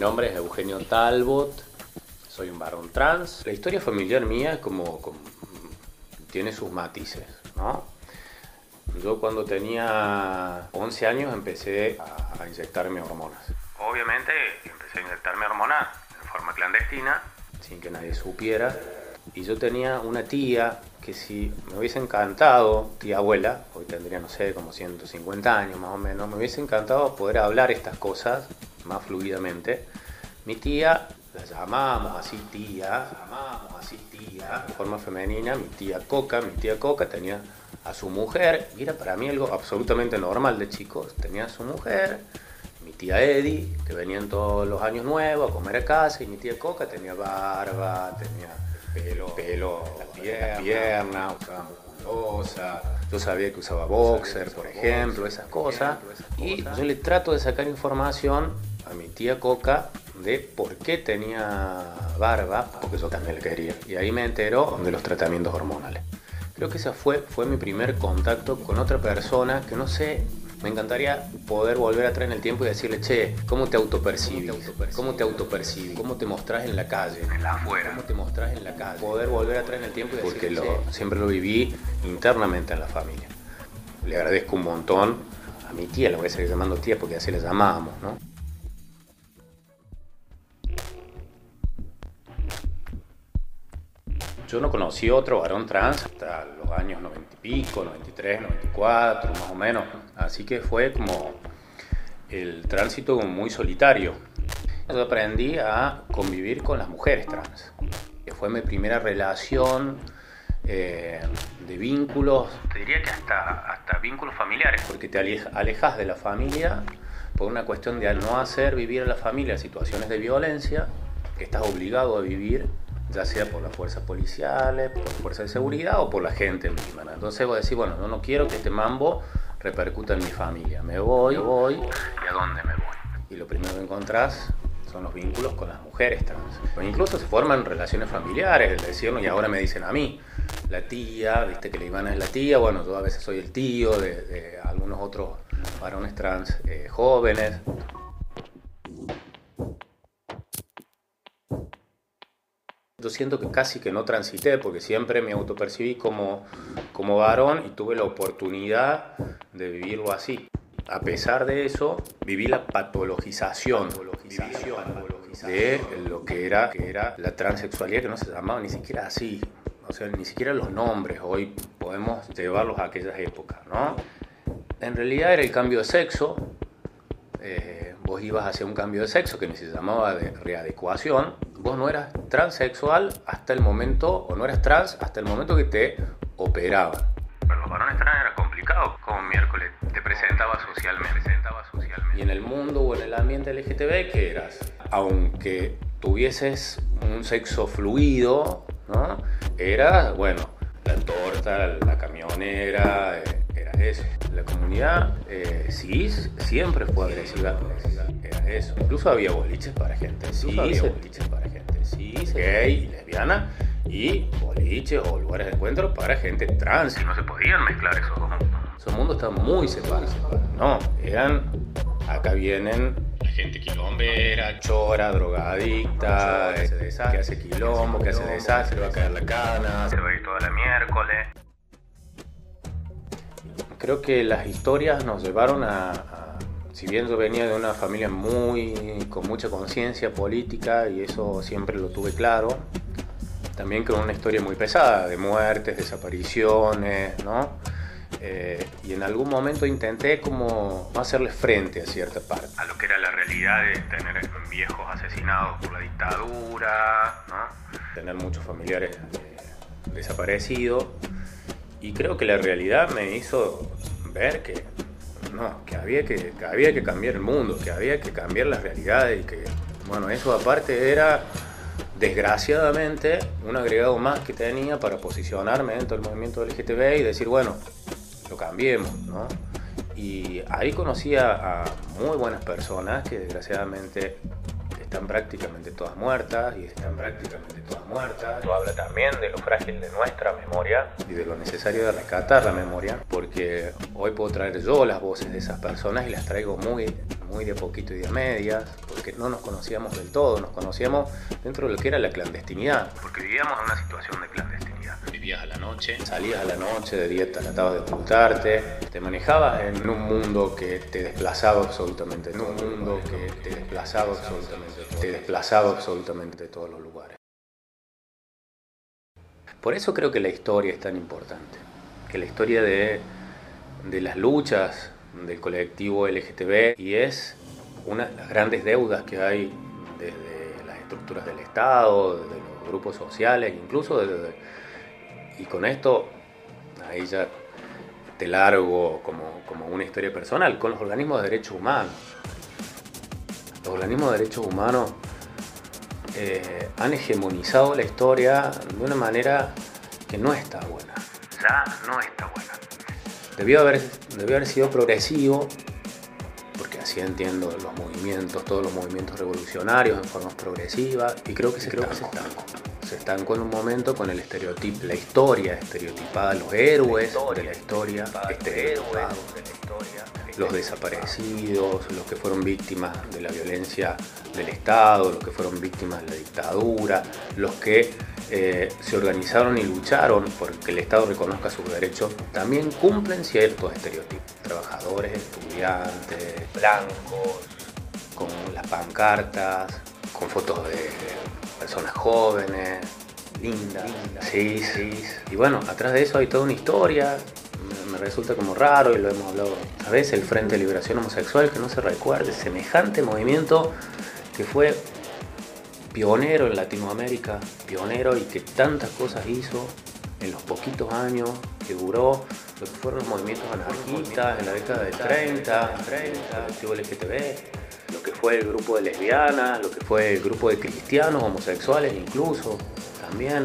nombre es Eugenio Talbot, soy un varón trans. La historia familiar mía como, como- tiene sus matices, ¿no? Yo cuando tenía 11 años empecé a, a inyectarme hormonas. Obviamente empecé a inyectarme hormonas en forma clandestina, sin que nadie supiera. Y yo tenía una tía que si me hubiese encantado, tía abuela, hoy tendría, no sé, como 150 años más o menos, me hubiese encantado poder hablar estas cosas más fluidamente. Mi tía, la llamamos así tía, llamamos así tía, de forma femenina, mi tía Coca, mi tía Coca tenía a su mujer, y era para mí algo absolutamente normal de chicos, tenía a su mujer, mi tía Eddie, que venían todos los años nuevos a comer a casa, y mi tía Coca tenía barba, tenía pelo, pelo la pierna, pierna usaba musculosa, yo sabía que usaba boxer, por ejemplo, esas cosas, y yo le trato de sacar información a mi tía Coca de por qué tenía barba, porque yo también la quería, y ahí me enteró de los tratamientos hormonales. Creo que ese fue, fue mi primer contacto con otra persona que no sé, me encantaría poder volver atrás en el tiempo y decirle, che, ¿cómo te autopercibís? ¿Cómo te autopercibís? ¿Cómo te mostrás en la calle? En la afuera. ¿Cómo te mostrás en la calle? Poder volver atrás en el tiempo y decirle, Porque lo, siempre lo viví internamente en la familia. Le agradezco un montón a mi tía, la voy a seguir llamando tía porque así la llamábamos, ¿no? Yo no conocí otro varón trans hasta los años 90 y pico, 93, 94, más o menos. Así que fue como el tránsito muy solitario. Yo aprendí a convivir con las mujeres trans. Fue mi primera relación eh, de vínculos, te diría que hasta, hasta vínculos familiares, porque te aleja- alejas de la familia por una cuestión de no hacer vivir a la familia situaciones de violencia que estás obligado a vivir, ya sea por las fuerzas policiales, por las fuerzas de seguridad o por la gente misma. ¿no? Entonces vos decís, bueno, yo no quiero que este mambo repercuta en mi familia. Me voy, me voy, ¿y a dónde me voy? Y lo primero que encontrás son los vínculos con las mujeres trans. O incluso se forman relaciones familiares, el decirnos, y ahora me dicen a mí, la tía, viste que la Ivana es la tía, bueno, yo a veces soy el tío de, de algunos otros varones trans eh, jóvenes. Yo siento que casi que no transité porque siempre me autopercibí como, como varón y tuve la oportunidad de vivirlo así. A pesar de eso, viví la patologización, de lo que era, que era la transexualidad, que no se llamaba ni siquiera así. O sea, ni siquiera los nombres hoy podemos llevarlos a aquellas épocas, ¿no? En realidad era el cambio de sexo, eh, vos ibas hacia un cambio de sexo que ni se llamaba de readecuación, vos no eras transexual hasta el momento, o no eras trans hasta el momento que te operaban. Para los varones trans era complicado, como miércoles te presentaba socialmente. presentaba socialmente. Y en el mundo o en el ambiente LGTB, ¿qué eras? Aunque tuvieses un sexo fluido, ¿no? Era, bueno, la torta, la camionera, eh, eso. La comunidad eh, cis siempre fue agresiva, era eso. Incluso había boliches para gente cis, había boliches para gente cis, gay y lesbiana, y boliches o lugares de encuentro para gente trans. Y no se podían mezclar esos dos mundos. Esos mundos estaban muy separados. No, eran, acá vienen la gente quilombera, chora, drogadicta, que hace, desastre, que hace quilombo, que hace desastre, va a caer la cana, se va a ir toda la miércoles. Creo que las historias nos llevaron a, a- si bien yo venía de una familia muy con mucha conciencia política y eso siempre lo tuve claro, también con una historia muy pesada de muertes, desapariciones, ¿no? Eh, y en algún momento intenté como hacerle frente a cierta parte. A lo que era la realidad de tener viejos asesinados por la dictadura, ¿no? Tener muchos familiares eh, desaparecidos. Y creo que la realidad me hizo ver que no, que había que, había que cambiar el mundo, que había que cambiar las realidades y que, bueno, eso aparte era desgraciadamente un agregado más que tenía para posicionarme dentro del movimiento LGTB y decir, bueno, lo cambiemos, ¿no? Y ahí conocí a, a muy buenas personas que desgraciadamente están prácticamente todas muertas y están prácticamente todas muertas. Esto habla también de lo frágil de nuestra memoria y de lo necesario de rescatar la memoria, porque hoy puedo traer yo las voces de esas personas y las traigo muy, muy de poquito y de medias, porque no nos conocíamos del todo, nos conocíamos dentro de lo que era la clandestinidad, porque vivíamos en una situación de clandestinidad. Vivías a la noche, salías a la noche de dieta, tratabas de ocultarte, te manejabas en un mundo que te desplazaba absolutamente, en un mundo que te desplazaba absolutamente, te desplazaba absolutamente de todos los lugares. Por eso creo que la historia es tan importante, que la historia de, de las luchas del colectivo LGTB y es una de las grandes deudas que hay desde las estructuras del Estado, desde los grupos sociales, incluso desde... Y con esto, ahí ya te largo como, como una historia personal, con los organismos de derechos humanos. Los organismos de derechos humanos eh, han hegemonizado la historia de una manera que no está buena. Ya no está buena. Debió haber, debió haber sido progresivo, así entiendo los movimientos, todos los movimientos revolucionarios en forma progresiva, y creo que se, creo que se estancó. Se estancó en un momento con el estereotipo, la historia estereotipada, los héroes de la historia estereotipados, los desaparecidos, los que fueron víctimas de la violencia del Estado, los que fueron víctimas de la dictadura, los que eh, se organizaron y lucharon por que el Estado reconozca sus derechos, también cumplen ciertos estereotipos. Trabajadores, estudiantes, blancos, con las pancartas, con fotos de personas jóvenes, lindas, sí, sí. Y bueno, atrás de eso hay toda una historia, me resulta como raro y lo hemos hablado a veces, el Frente de Liberación Homosexual, que no se recuerde, semejante movimiento que fue pionero en Latinoamérica, pionero y que tantas cosas hizo en los poquitos años que duró lo que fueron los movimientos anarquistas en la década del 30, 30 el LGTB, lo que fue el grupo de lesbianas, lo que fue el grupo de cristianos, homosexuales incluso, también